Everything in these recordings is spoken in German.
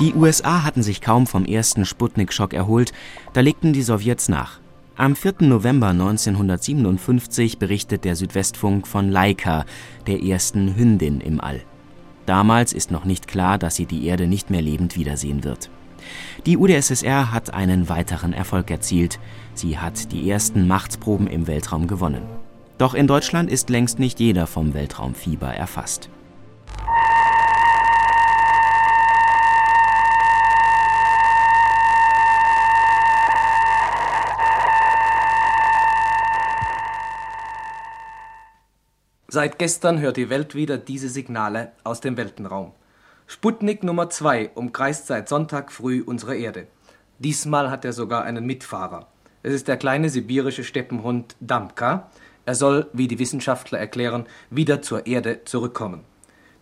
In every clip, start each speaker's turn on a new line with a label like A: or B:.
A: Die USA hatten sich kaum vom ersten Sputnik-Schock erholt, da legten die Sowjets nach. Am 4. November 1957 berichtet der Südwestfunk von Laika, der ersten Hündin im All. Damals ist noch nicht klar, dass sie die Erde nicht mehr lebend wiedersehen wird. Die UdSSR hat einen weiteren Erfolg erzielt. Sie hat die ersten Machtsproben im Weltraum gewonnen. Doch in Deutschland ist längst nicht jeder vom Weltraumfieber erfasst.
B: Seit gestern hört die Welt wieder diese Signale aus dem Weltenraum. Sputnik Nummer 2 umkreist seit Sonntag früh unsere Erde. Diesmal hat er sogar einen Mitfahrer. Es ist der kleine sibirische Steppenhund Damka. Er soll, wie die Wissenschaftler erklären, wieder zur Erde zurückkommen.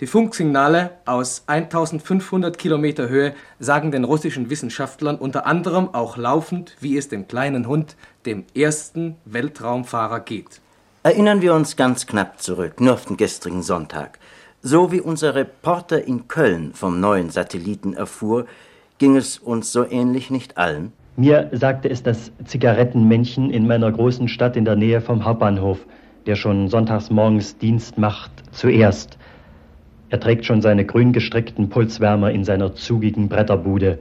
B: Die Funksignale aus 1500 Kilometer Höhe sagen den russischen Wissenschaftlern unter anderem auch laufend, wie es dem kleinen Hund, dem ersten Weltraumfahrer geht.
C: Erinnern wir uns ganz knapp zurück, nur auf den gestrigen Sonntag. So wie unser Reporter in Köln vom neuen Satelliten erfuhr, ging es uns so ähnlich nicht allen.
D: Mir sagte es das Zigarettenmännchen in meiner großen Stadt in der Nähe vom Hauptbahnhof, der schon sonntags morgens Dienst macht, zuerst. Er trägt schon seine grün gestreckten Pulswärmer in seiner zugigen Bretterbude.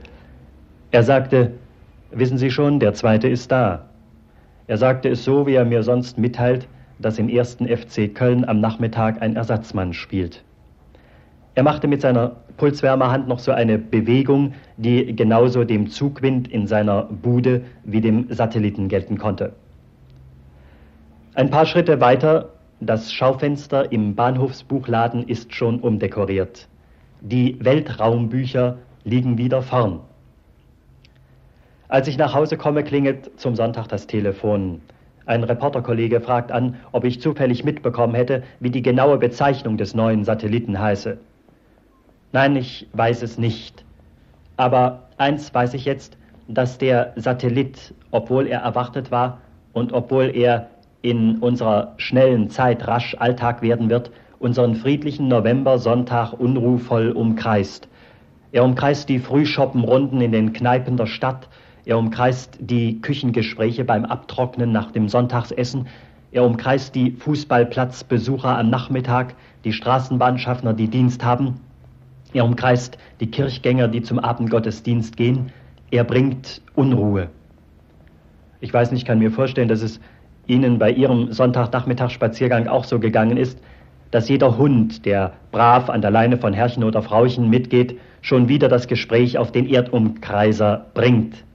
D: Er sagte, wissen Sie schon, der zweite ist da. Er sagte es so, wie er mir sonst mitteilt, dass im ersten FC Köln am Nachmittag ein Ersatzmann spielt. Er machte mit seiner Pulswärmerhand noch so eine Bewegung, die genauso dem Zugwind in seiner Bude wie dem Satelliten gelten konnte. Ein paar Schritte weiter, das Schaufenster im Bahnhofsbuchladen ist schon umdekoriert. Die Weltraumbücher liegen wieder vorn. Als ich nach Hause komme, klingelt zum Sonntag das Telefon. Ein Reporterkollege fragt an, ob ich zufällig mitbekommen hätte, wie die genaue Bezeichnung des neuen Satelliten heiße. Nein, ich weiß es nicht. Aber eins weiß ich jetzt, dass der Satellit, obwohl er erwartet war und obwohl er in unserer schnellen Zeit rasch Alltag werden wird, unseren friedlichen November-Sonntag unruhvoll umkreist. Er umkreist die Frühschoppenrunden in den Kneipen der Stadt, er umkreist die Küchengespräche beim Abtrocknen nach dem Sonntagsessen, er umkreist die Fußballplatzbesucher am Nachmittag, die Straßenbahnschaffner, die Dienst haben, er umkreist die Kirchgänger, die zum Abendgottesdienst gehen. Er bringt Unruhe. Ich weiß nicht, kann mir vorstellen, dass es Ihnen bei Ihrem Sonntagnachmittagsspaziergang auch so gegangen ist, dass jeder Hund, der brav an der Leine von Herrchen oder Frauchen mitgeht, schon wieder das Gespräch auf den Erdumkreiser bringt.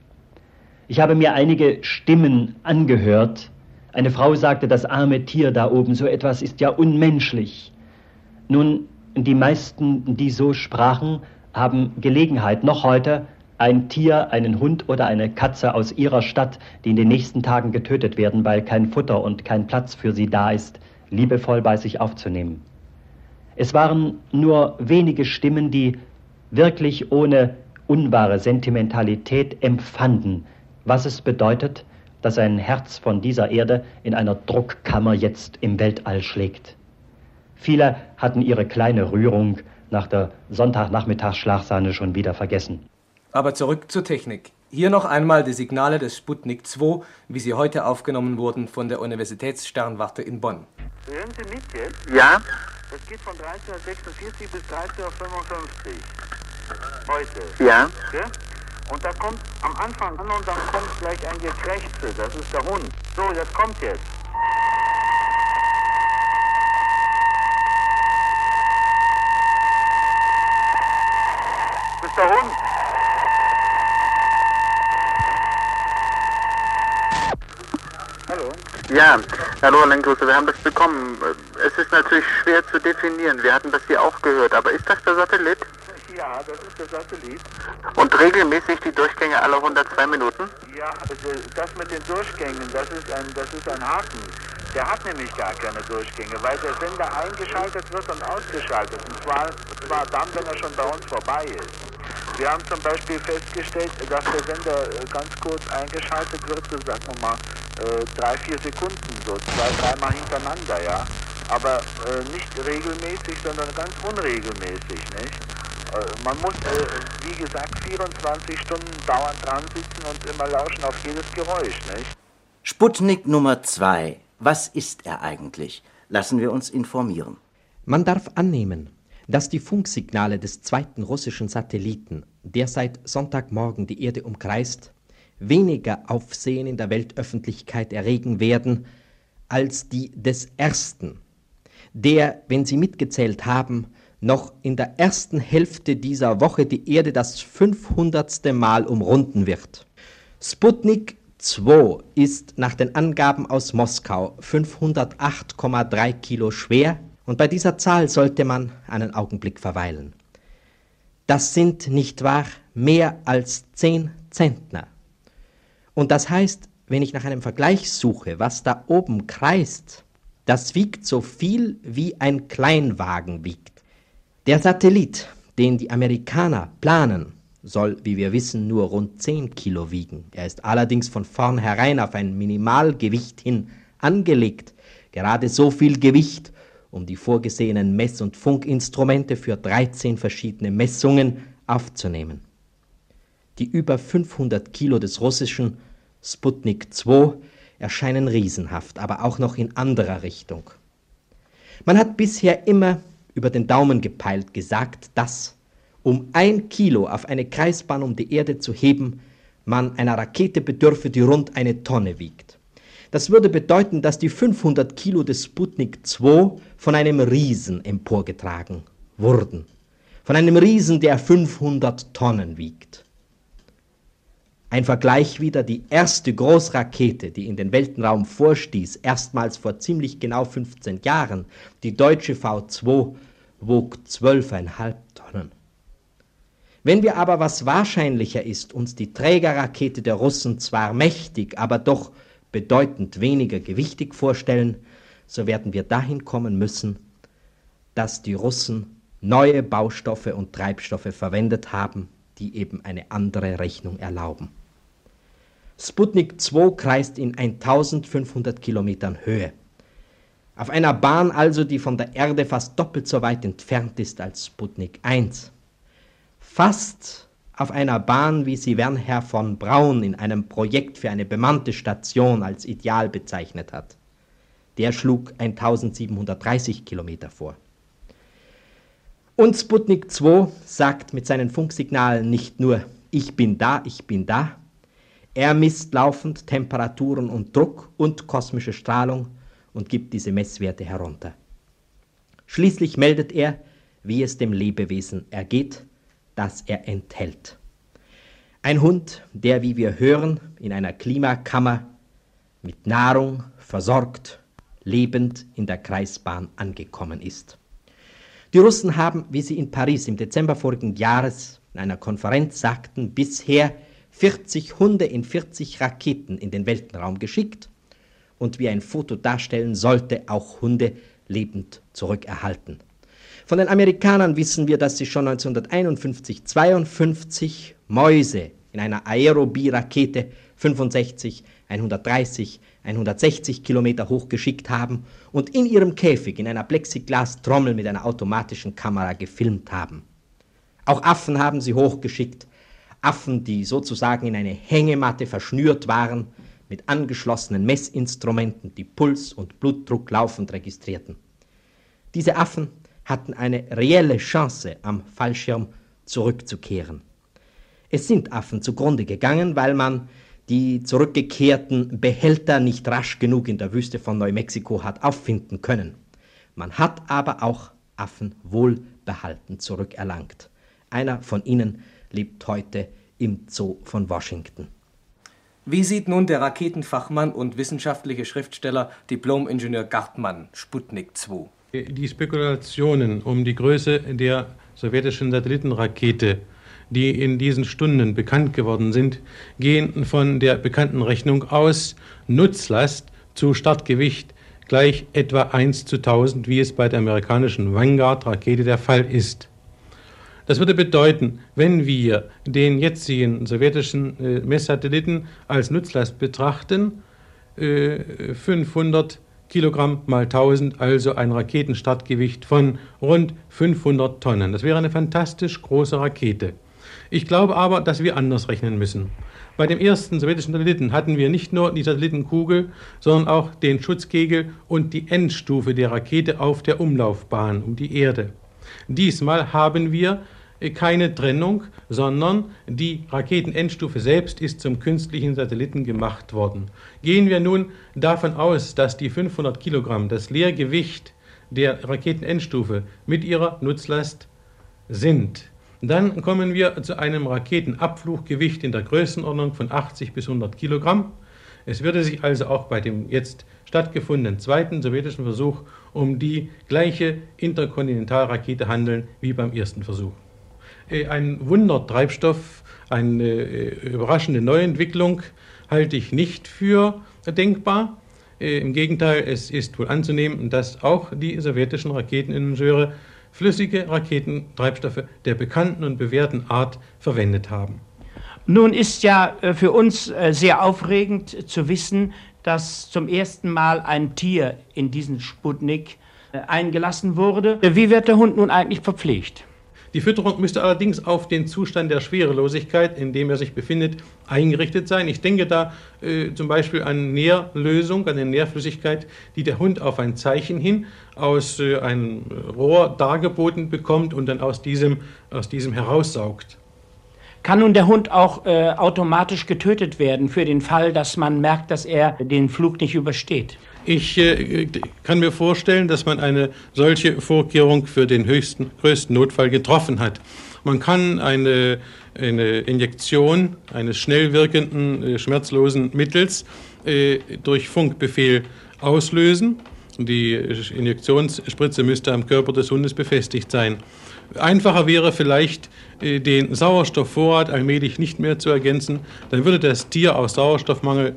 D: Ich habe mir einige Stimmen angehört. Eine Frau sagte, das arme Tier da oben, so etwas ist ja unmenschlich. Nun, die meisten, die so sprachen, haben Gelegenheit, noch heute ein Tier, einen Hund oder eine Katze aus ihrer Stadt, die in den nächsten Tagen getötet werden, weil kein Futter und kein Platz für sie da ist, liebevoll bei sich aufzunehmen. Es waren nur wenige Stimmen, die wirklich ohne unwahre Sentimentalität empfanden, was es bedeutet, dass ein Herz von dieser Erde in einer Druckkammer jetzt im Weltall schlägt. Viele hatten ihre kleine Rührung nach der Sonntagnachmittagsschlagsahne schon wieder vergessen.
B: Aber zurück zur Technik. Hier noch einmal die Signale des Sputnik 2, wie sie heute aufgenommen wurden von der Universitätssternwarte in Bonn.
E: Hören Sie mit jetzt?
C: Ja?
E: Das geht von 13.46 bis 13.55 Uhr. Heute.
C: Ja?
E: Ja? Und da kommt am Anfang an und dann kommt gleich ein Gekrächze. Das ist der Hund. So, das kommt jetzt. ist der Hund. Hallo?
F: Ja, hallo Lenkruse, wir haben das bekommen. Es ist natürlich schwer zu definieren. Wir hatten das hier auch gehört, aber ist das der Satellit?
E: Ja, das ist der Satellit.
F: Und regelmäßig die Durchgänge alle 102 Minuten?
E: Ja, also das mit den Durchgängen, das ist ein, das ist ein Haken. Der hat nämlich gar keine Durchgänge, weil der Sender eingeschaltet wird und ausgeschaltet. Und zwar, zwar dann, wenn er schon bei uns vorbei ist. Wir haben zum Beispiel festgestellt, dass der Sender äh, ganz kurz eingeschaltet wird, so sagen wir mal äh, drei, vier Sekunden, so zwei, dreimal hintereinander, ja. Aber äh, nicht regelmäßig, sondern ganz unregelmäßig, nicht? Äh, man muss, äh, wie gesagt, 24 Stunden dauernd dran sitzen und immer lauschen auf jedes Geräusch, nicht?
C: Sputnik Nummer 2. Was ist er eigentlich? Lassen wir uns informieren.
G: Man darf annehmen, dass die Funksignale des zweiten russischen Satelliten, der seit Sonntagmorgen die Erde umkreist, weniger Aufsehen in der Weltöffentlichkeit erregen werden als die des ersten, der, wenn Sie mitgezählt haben, noch in der ersten Hälfte dieser Woche die Erde das 500. Mal umrunden wird. Sputnik 2 ist nach den Angaben aus Moskau 508,3 Kilo schwer und bei dieser Zahl sollte man einen Augenblick verweilen. Das sind nicht wahr mehr als 10 Zentner. Und das heißt, wenn ich nach einem Vergleich suche, was da oben kreist, das wiegt so viel wie ein Kleinwagen wiegt. Der Satellit, den die Amerikaner planen, soll, wie wir wissen, nur rund 10 Kilo wiegen. Er ist allerdings von vornherein auf ein Minimalgewicht hin angelegt. Gerade so viel Gewicht, um die vorgesehenen Mess- und Funkinstrumente für 13 verschiedene Messungen aufzunehmen. Die über 500 Kilo des russischen Sputnik 2 erscheinen riesenhaft, aber auch noch in anderer Richtung. Man hat bisher immer über den Daumen gepeilt gesagt, dass, um ein Kilo auf eine Kreisbahn um die Erde zu heben, man einer Rakete bedürfe, die rund eine Tonne wiegt. Das würde bedeuten, dass die 500 Kilo des Sputnik 2 von einem Riesen emporgetragen wurden. Von einem Riesen, der 500 Tonnen wiegt. Ein Vergleich wieder, die erste Großrakete, die in den Weltenraum vorstieß, erstmals vor ziemlich genau 15 Jahren, die deutsche V2, wog 12,5 Tonnen. Wenn wir aber, was wahrscheinlicher ist, uns die Trägerrakete der Russen zwar mächtig, aber doch bedeutend weniger gewichtig vorstellen, so werden wir dahin kommen müssen, dass die Russen neue Baustoffe und Treibstoffe verwendet haben, die eben eine andere Rechnung erlauben. Sputnik 2 kreist in 1500 Kilometern Höhe. Auf einer Bahn also, die von der Erde fast doppelt so weit entfernt ist als Sputnik 1. Fast auf einer Bahn, wie sie Wernher von Braun in einem Projekt für eine bemannte Station als ideal bezeichnet hat. Der schlug 1730 Kilometer vor. Und Sputnik 2 sagt mit seinen Funksignalen nicht nur Ich bin da, ich bin da, er misst laufend Temperaturen und Druck und kosmische Strahlung und gibt diese Messwerte herunter. Schließlich meldet er, wie es dem Lebewesen ergeht, das er enthält. Ein Hund, der, wie wir hören, in einer Klimakammer mit Nahrung versorgt, lebend in der Kreisbahn angekommen ist. Die Russen haben, wie sie in Paris im Dezember vorigen Jahres in einer Konferenz sagten, bisher 40 Hunde in 40 Raketen in den Weltenraum geschickt und wie ein Foto darstellen sollte, auch Hunde lebend zurückerhalten. Von den Amerikanern wissen wir, dass sie schon 1951, 52 Mäuse in einer Aerobie-Rakete 65, 130, 160 Kilometer hoch geschickt haben und in ihrem Käfig in einer Plexiglas-Trommel mit einer automatischen Kamera gefilmt haben. Auch Affen haben sie hochgeschickt, Affen, die sozusagen in eine Hängematte verschnürt waren, mit angeschlossenen Messinstrumenten, die Puls und Blutdruck laufend registrierten. Diese Affen hatten eine reelle Chance, am Fallschirm zurückzukehren. Es sind Affen zugrunde gegangen, weil man die zurückgekehrten Behälter nicht rasch genug in der Wüste von Neumexiko hat auffinden können. Man hat aber auch Affen wohlbehalten zurückerlangt. Einer von ihnen lebt heute im Zoo von Washington.
B: Wie sieht nun der Raketenfachmann und wissenschaftliche Schriftsteller Diplom-Ingenieur Gartmann Sputnik 2?
H: Die Spekulationen um die Größe der sowjetischen Satellitenrakete, die in diesen Stunden bekannt geworden sind, gehen von der bekannten Rechnung aus, Nutzlast zu Startgewicht gleich etwa 1 zu 1000, wie es bei der amerikanischen Vanguard-Rakete der Fall ist. Das würde bedeuten, wenn wir den jetzigen sowjetischen äh, Messsatelliten als Nutzlast betrachten, äh, 500 Kilogramm mal 1000, also ein Raketenstartgewicht von rund 500 Tonnen. Das wäre eine fantastisch große Rakete. Ich glaube aber, dass wir anders rechnen müssen. Bei dem ersten sowjetischen Satelliten hatten wir nicht nur die Satellitenkugel, sondern auch den Schutzkegel und die Endstufe der Rakete auf der Umlaufbahn um die Erde. Diesmal haben wir keine Trennung, sondern die Raketenendstufe selbst ist zum künstlichen Satelliten gemacht worden. Gehen wir nun davon aus, dass die 500 Kilogramm, das Leergewicht der Raketenendstufe mit ihrer Nutzlast sind, dann kommen wir zu einem Raketenabfluggewicht in der Größenordnung von 80 bis 100 Kilogramm. Es würde sich also auch bei dem jetzt stattgefundenen zweiten sowjetischen Versuch um die gleiche Interkontinentalrakete handeln wie beim ersten Versuch. Äh, ein Wundertreibstoff, eine äh, überraschende Neuentwicklung halte ich nicht für denkbar. Äh, Im Gegenteil, es ist wohl anzunehmen, dass auch die sowjetischen Raketeningenieure flüssige Raketentreibstoffe der bekannten und bewährten Art verwendet haben.
I: Nun ist ja für uns sehr aufregend zu wissen, dass zum ersten Mal ein Tier in diesen Sputnik eingelassen wurde. Wie wird der Hund nun eigentlich verpflegt?
H: Die Fütterung müsste allerdings auf den Zustand der Schwerelosigkeit, in dem er sich befindet, eingerichtet sein. Ich denke da äh, zum Beispiel an Nährlösung, an eine Nährflüssigkeit, die der Hund auf ein Zeichen hin aus äh, einem Rohr dargeboten bekommt und dann aus diesem, aus diesem heraussaugt.
I: Kann nun der Hund auch äh, automatisch getötet werden für den Fall, dass man merkt, dass er den Flug nicht übersteht?
H: Ich äh, kann mir vorstellen, dass man eine solche Vorkehrung für den höchsten, größten Notfall getroffen hat. Man kann eine, eine Injektion eines schnell wirkenden, äh, schmerzlosen Mittels äh, durch Funkbefehl auslösen. Die Injektionsspritze müsste am Körper des Hundes befestigt sein. Einfacher wäre vielleicht, äh, den Sauerstoffvorrat allmählich nicht mehr zu ergänzen. Dann würde das Tier aus Sauerstoffmangel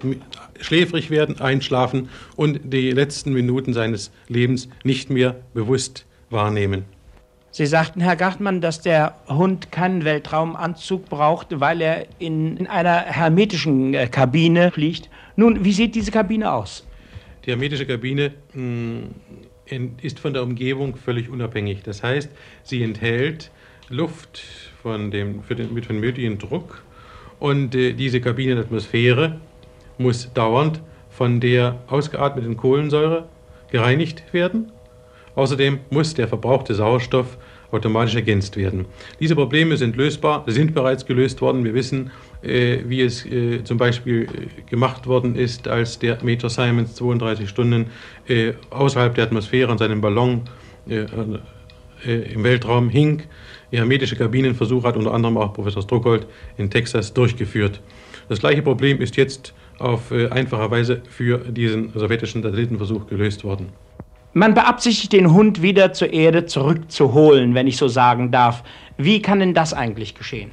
H: schläfrig werden, einschlafen und die letzten Minuten seines Lebens nicht mehr bewusst wahrnehmen.
I: Sie sagten, Herr Gartmann, dass der Hund keinen Weltraumanzug braucht, weil er in, in einer hermetischen äh, Kabine fliegt. Nun, wie sieht diese Kabine aus?
H: Die hermetische Kabine mh, hm, ist von der Umgebung völlig unabhängig. Das heißt, sie enthält Luft von dem, für den, mit dem nötigen Druck und äh, diese Kabinenatmosphäre muss dauernd von der ausgeatmeten Kohlensäure gereinigt werden. Außerdem muss der verbrauchte Sauerstoff automatisch ergänzt werden. Diese Probleme sind lösbar, sind bereits gelöst worden. Wir wissen, äh, wie es äh, zum Beispiel äh, gemacht worden ist, als der Major Simons 32 Stunden äh, außerhalb der Atmosphäre an seinem Ballon äh, äh, im Weltraum hing. Hermetische Kabinenversuch hat unter anderem auch Professor Struckold in Texas durchgeführt. Das gleiche Problem ist jetzt auf einfache Weise für diesen sowjetischen Satellitenversuch gelöst worden.
I: Man beabsichtigt, den Hund wieder zur Erde zurückzuholen, wenn ich so sagen darf. Wie kann denn das eigentlich geschehen?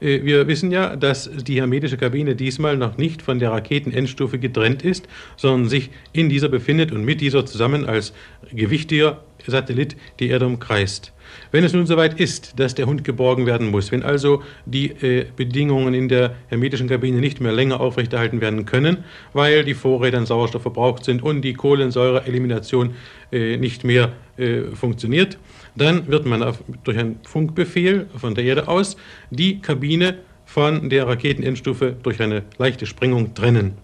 H: Äh, wir wissen ja, dass die hermetische Kabine diesmal noch nicht von der Raketenendstufe getrennt ist, sondern sich in dieser befindet und mit dieser zusammen als gewichtiger Satellit die Erde umkreist. Wenn es nun soweit ist, dass der Hund geborgen werden muss, wenn also die äh, Bedingungen in der hermetischen Kabine nicht mehr länger aufrechterhalten werden können, weil die Vorräte an Sauerstoff verbraucht sind und die Kohlensäureelimination äh, nicht mehr äh, funktioniert, dann wird man auf, durch einen Funkbefehl von der Erde aus die Kabine von der Raketenendstufe durch eine leichte Sprengung trennen.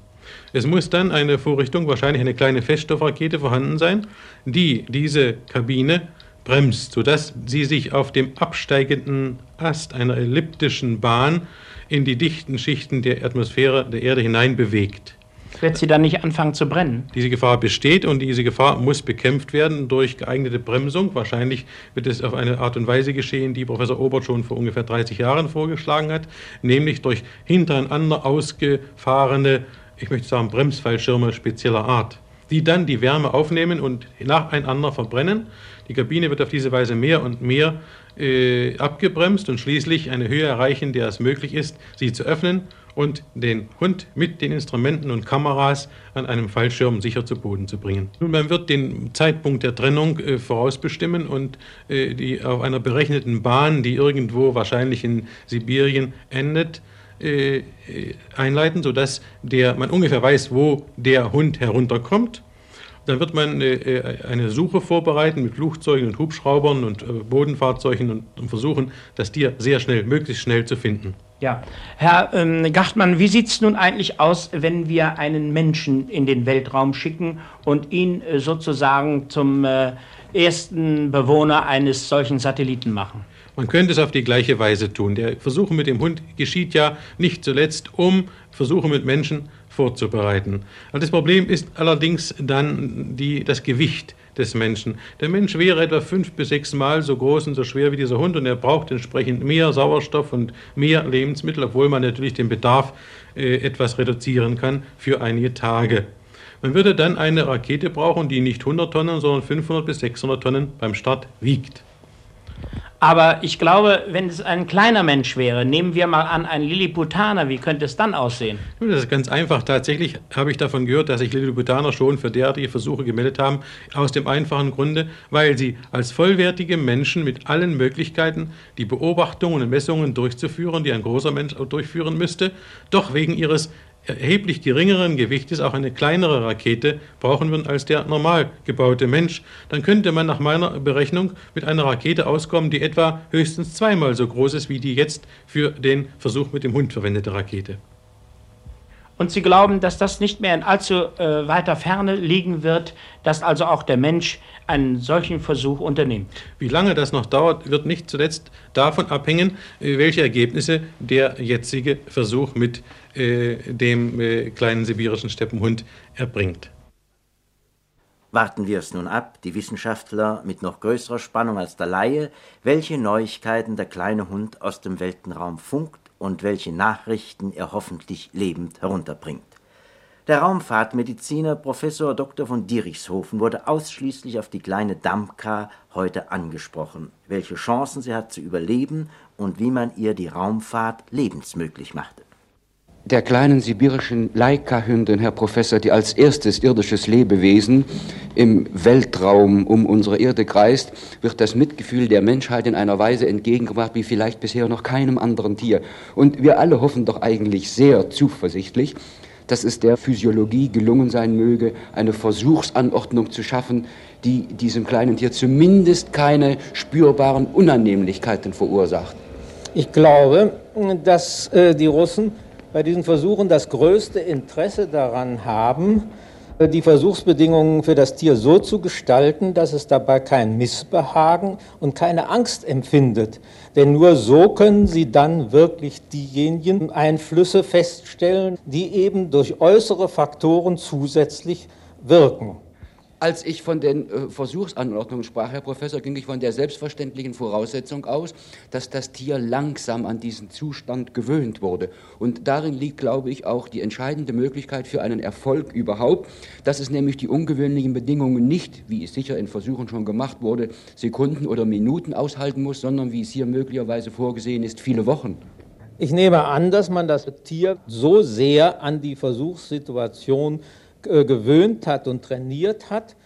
H: Es muss dann eine Vorrichtung, wahrscheinlich eine kleine Feststoffrakete vorhanden sein, die diese Kabine bremst, sodass sie sich auf dem absteigenden Ast einer elliptischen Bahn in die dichten Schichten der Atmosphäre der Erde hinein bewegt.
I: Wird sie dann nicht anfangen zu brennen?
H: Diese Gefahr besteht und diese Gefahr muss bekämpft werden durch geeignete Bremsung. Wahrscheinlich wird es auf eine Art und Weise geschehen, die Professor Obert schon vor ungefähr 30 Jahren vorgeschlagen hat, nämlich durch hintereinander ausgefahrene, ich möchte sagen, Bremsfallschirme spezieller Art, die dann die Wärme aufnehmen und nacheinander verbrennen die Kabine wird auf diese Weise mehr und mehr äh, abgebremst und schließlich eine Höhe erreichen, der es möglich ist, sie zu öffnen und den Hund mit den Instrumenten und Kameras an einem Fallschirm sicher zu Boden zu bringen. Nun, man wird den Zeitpunkt der Trennung äh, vorausbestimmen und äh, die auf einer berechneten Bahn, die irgendwo wahrscheinlich in Sibirien endet, äh, äh einleiten, sodass der, man ungefähr weiß, wo der Hund herunterkommt Dann wird man äh, eine Suche vorbereiten mit Flugzeugen und Hubschraubern und äh, Bodenfahrzeugen und, versuchen, das Tier sehr schnell, möglichst schnell zu finden.
I: Ja, Herr ähm, Gachtmann, wie sieht es nun eigentlich aus, wenn wir einen Menschen in den Weltraum schicken und ihn äh, sozusagen zum äh, ersten Bewohner eines solchen Satelliten machen?
H: Man könnte es auf die gleiche Weise tun. Der Versuch mit dem Hund geschieht ja nicht zuletzt, um Versuche mit Menschen vorzubereiten. Also das Problem ist allerdings dann die, das Gewicht des Menschen. Der Mensch wäre etwa fünf bis sechs Mal so groß und so schwer wie dieser Hund und er braucht entsprechend mehr Sauerstoff und mehr Lebensmittel, obwohl man natürlich den Bedarf äh, etwas reduzieren kann für einige Tage. Man würde dann eine Rakete brauchen, die nicht 100 Tonnen, sondern 500 bis 600 Tonnen beim Start wiegt.
I: Aber ich glaube, wenn es ein kleiner Mensch wäre, nehmen wir mal an, ein Lilliputaner, wie könnte es dann aussehen?
H: Das ist ganz einfach. Tatsächlich habe ich davon gehört, dass sich Lilliputaner schon für derartige Versuche gemeldet haben, aus dem einfachen Grunde, weil sie als vollwertige Menschen mit allen Möglichkeiten, die Beobachtungen und Messungen durchzuführen, die ein großer Mensch durchführen müsste, doch wegen ihres erheblich geringeren Gewichtes auch eine kleinere Rakete brauchen würden als der normal gebaute Mensch, dann könnte man nach meiner Berechnung mit einer Rakete auskommen, die etwa höchstens zweimal so groß ist wie die jetzt für den Versuch mit dem Hund verwendete Rakete.
I: Und Sie glauben, dass das nicht mehr in allzu äh, weiter Ferne liegen wird, dass also auch der Mensch einen solchen Versuch unternimmt?
H: Wie lange das noch dauert, wird nicht zuletzt davon abhängen, äh, welche Ergebnisse der jetzige Versuch mit äh, dem äh, kleinen sibirischen Steppenhund erbringt.
C: Warten wir es nun ab, die Wissenschaftler mit noch größerer Spannung als der Laie, welche Neuigkeiten der kleine Hund aus dem Weltenraum funkt und welche Nachrichten er hoffentlich lebend herunterbringt. Der Raumfahrtmediziner Professor Dr. von Dierichshofen wurde ausschließlich auf die kleine Damka heute angesprochen, welche Chancen sie hat zu überleben und wie man ihr die Raumfahrt lebensmöglich machte.
J: Der kleinen sibirischen Laika-Hündin, Herr Professor, die als erstes irdisches Lebewesen im Weltraum um unsere Erde kreist, wird das Mitgefühl der Menschheit in einer Weise entgegengebracht, wie vielleicht bisher noch keinem anderen Tier. Und wir alle hoffen doch eigentlich sehr zuversichtlich, dass es der Physiologie gelungen sein möge, eine Versuchsanordnung zu schaffen, die diesem kleinen Tier zumindest keine spürbaren Unannehmlichkeiten verursacht.
K: Ich glaube, dass äh, die Russen bei diesen Versuchen das größte Interesse daran haben, die Versuchsbedingungen für das Tier so zu gestalten, dass es dabei kein Missbehagen und keine Angst empfindet. Denn nur so können sie dann wirklich diejenigen Einflüsse feststellen, die eben durch äußere Faktoren zusätzlich wirken.
J: Als ich von den äh, Versuchsanordnungen sprach, Herr Professor, ging ich von der selbstverständlichen Voraussetzung aus, dass das Tier langsam an diesen Zustand gewöhnt wurde. Und darin liegt, glaube ich, auch die entscheidende Möglichkeit für einen Erfolg überhaupt, dass es nämlich die ungewöhnlichen Bedingungen nicht, wie es sicher in Versuchen schon gemacht wurde, Sekunden oder Minuten aushalten muss, sondern wie es hier möglicherweise vorgesehen ist, viele Wochen.
K: Ich nehme an, dass man das Tier so sehr an die Versuchssituation gewöhnt hat und trainiert hat,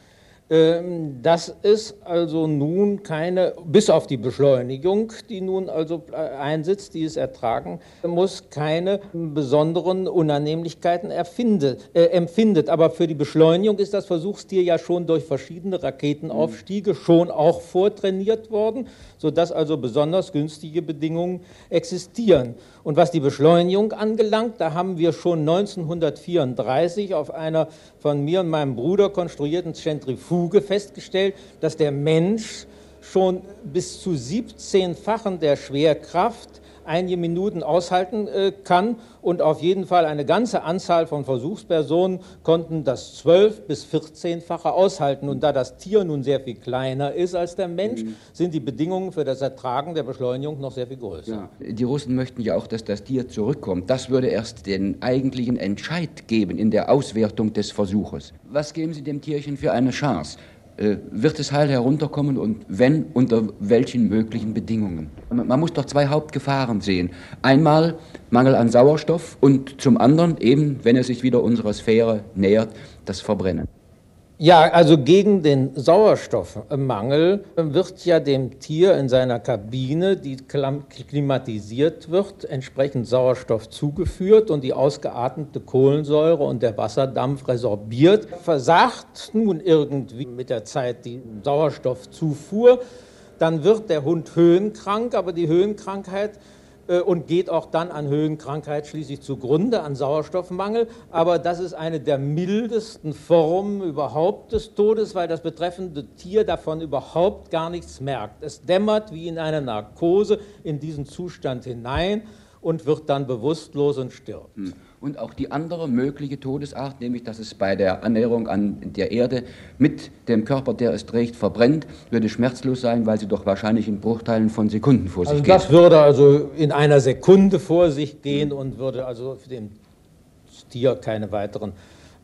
K: ähm, dass es also nun keine, bis auf die Beschleunigung, die nun also äh, einsetzt, die es ertragen muss, keine besonderen Unannehmlichkeiten erfindet, äh, empfindet. Aber für die Beschleunigung ist das Versuchstier ja schon durch verschiedene Raketenaufstiege schon auch vortrainiert worden, sodass also besonders günstige Bedingungen existieren. Und was die Beschleunigung angelangt, da haben wir schon 1934 auf einer von mir und meinem Bruder konstruierten Zentrifuge festgestellt, dass der Mensch schon bis zu 17-fachen der Schwerkraft einige Minuten aushalten äh, kann. Und auf jeden Fall eine ganze Anzahl von Versuchspersonen konnten das 12- bis 14-fache aushalten. Und da das Tier nun sehr viel kleiner ist als der Mensch, mhm. sind die Bedingungen für das Ertragen der Beschleunigung noch sehr viel größer.
J: Ja, die Russen möchten ja auch, dass das Tier zurückkommt. Das würde erst den eigentlichen Entscheid geben in der Auswertung des Versuches. Was geben Sie dem Tierchen für eine Chance? Äh, wird es heil herunterkommen und wenn, unter welchen möglichen Bedingungen. Man muss doch zwei Hauptgefahren sehen. Einmal Mangel an Sauerstoff und zum anderen eben, wenn er sich wieder unserer Sphäre nähert, das Verbrennen.
K: Ja, also gegen den Sauerstoffmangel wird ja dem Tier in seiner Kabine, die klimatisiert wird, entsprechend Sauerstoff zugeführt und die ausgeatmete Kohlensäure und der Wasserdampf resorbiert. Versagt nun irgendwie mit der Zeit die Sauerstoffzufuhr, dann wird der Hund höhenkrank, aber die Höhenkrankheit äh, und geht auch dann an Höhenkrankheit schließlich zugrunde, an Sauerstoffmangel. Aber das ist eine der mildesten Formen überhaupt des Todes, weil das betreffende Tier davon überhaupt gar nichts merkt. Es dämmert wie in einer Narkose in diesen Zustand hinein und wird dann bewusstlos und stirbt. Hm.
J: Und auch die andere mögliche Todesart, nämlich dass es bei der Annäherung an der Erde mit dem Körper, der es trägt, verbrennt, würde schmerzlos sein, weil sie doch wahrscheinlich in Bruchteilen von Sekunden vor
K: also
J: sich geht.
K: Das würde also in einer Sekunde vor sich gehen und würde also für dem Tier keine weiteren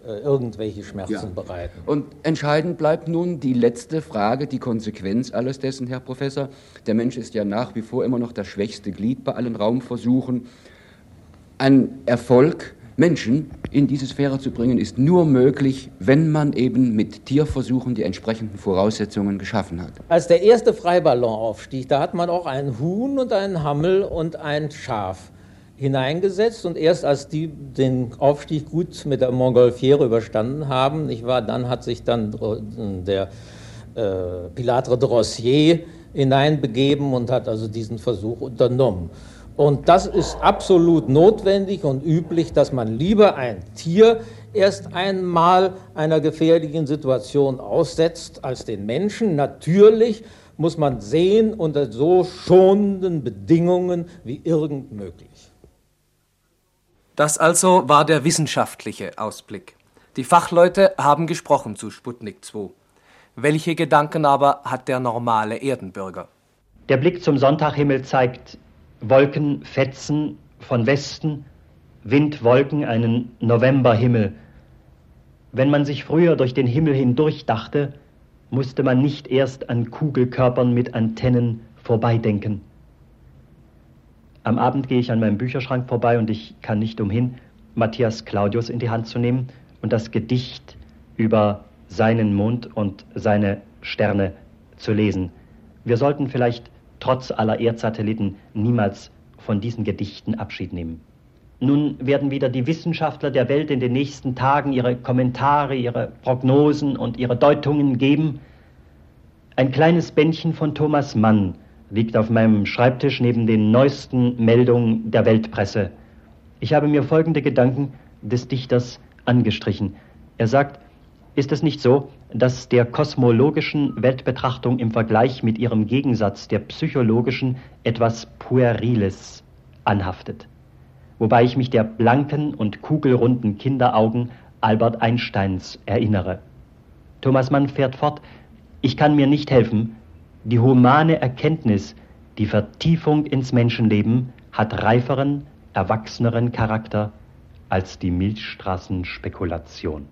K: äh, irgendwelche Schmerzen ja. bereiten.
J: Und entscheidend bleibt nun die letzte Frage, die Konsequenz alles dessen, Herr Professor. Der Mensch ist ja nach wie vor immer noch das schwächste Glied bei allen Raumversuchen. Ein Erfolg, Menschen in diese Sphäre zu bringen, ist nur möglich, wenn man eben mit Tierversuchen die entsprechenden Voraussetzungen geschaffen hat.
K: Als der erste Freiballon aufstieg, da hat man auch einen Huhn und einen Hammel und ein Schaf hineingesetzt und erst als die den Aufstieg gut mit der Montgolfiere überstanden haben, nicht wahr, dann hat sich dann der äh, Pilatre de Rossier hineinbegeben und hat also diesen Versuch unternommen. Und das ist absolut notwendig und üblich, dass man lieber ein Tier erst einmal einer gefährlichen Situation aussetzt als den Menschen. Natürlich muss man sehen unter so schonenden Bedingungen wie irgend möglich.
B: Das also war der wissenschaftliche Ausblick. Die Fachleute haben gesprochen zu Sputnik 2. Welche Gedanken aber hat der normale Erdenbürger?
D: Der Blick zum Sonntaghimmel zeigt Wolkenfetzen von Westen, Windwolken, einen Novemberhimmel. Wenn man sich früher durch den Himmel hindurch dachte, musste man nicht erst an Kugelkörpern mit Antennen vorbeidenken. Am Abend gehe ich an meinem Bücherschrank vorbei und ich kann nicht umhin, Matthias Claudius in die Hand zu nehmen und das Gedicht über seinen Mond und seine Sterne zu lesen. Wir sollten vielleicht trotz aller Erdsatelliten niemals von diesen Gedichten Abschied nehmen. Nun werden wieder die Wissenschaftler der Welt in den nächsten Tagen ihre Kommentare, ihre Prognosen und ihre Deutungen geben. Ein kleines Bändchen von Thomas Mann liegt auf meinem Schreibtisch neben den neuesten Meldungen der Weltpresse. Ich habe mir folgende Gedanken des Dichters angestrichen. Er sagt, ist es nicht so, dass der kosmologischen Weltbetrachtung im Vergleich mit ihrem Gegensatz der psychologischen etwas Pueriles anhaftet? Wobei ich mich der blanken und kugelrunden Kinderaugen Albert Einsteins erinnere. Thomas Mann fährt fort, ich kann mir nicht helfen, die humane Erkenntnis, die Vertiefung ins Menschenleben hat reiferen, erwachseneren Charakter als die Milchstraßenspekulation.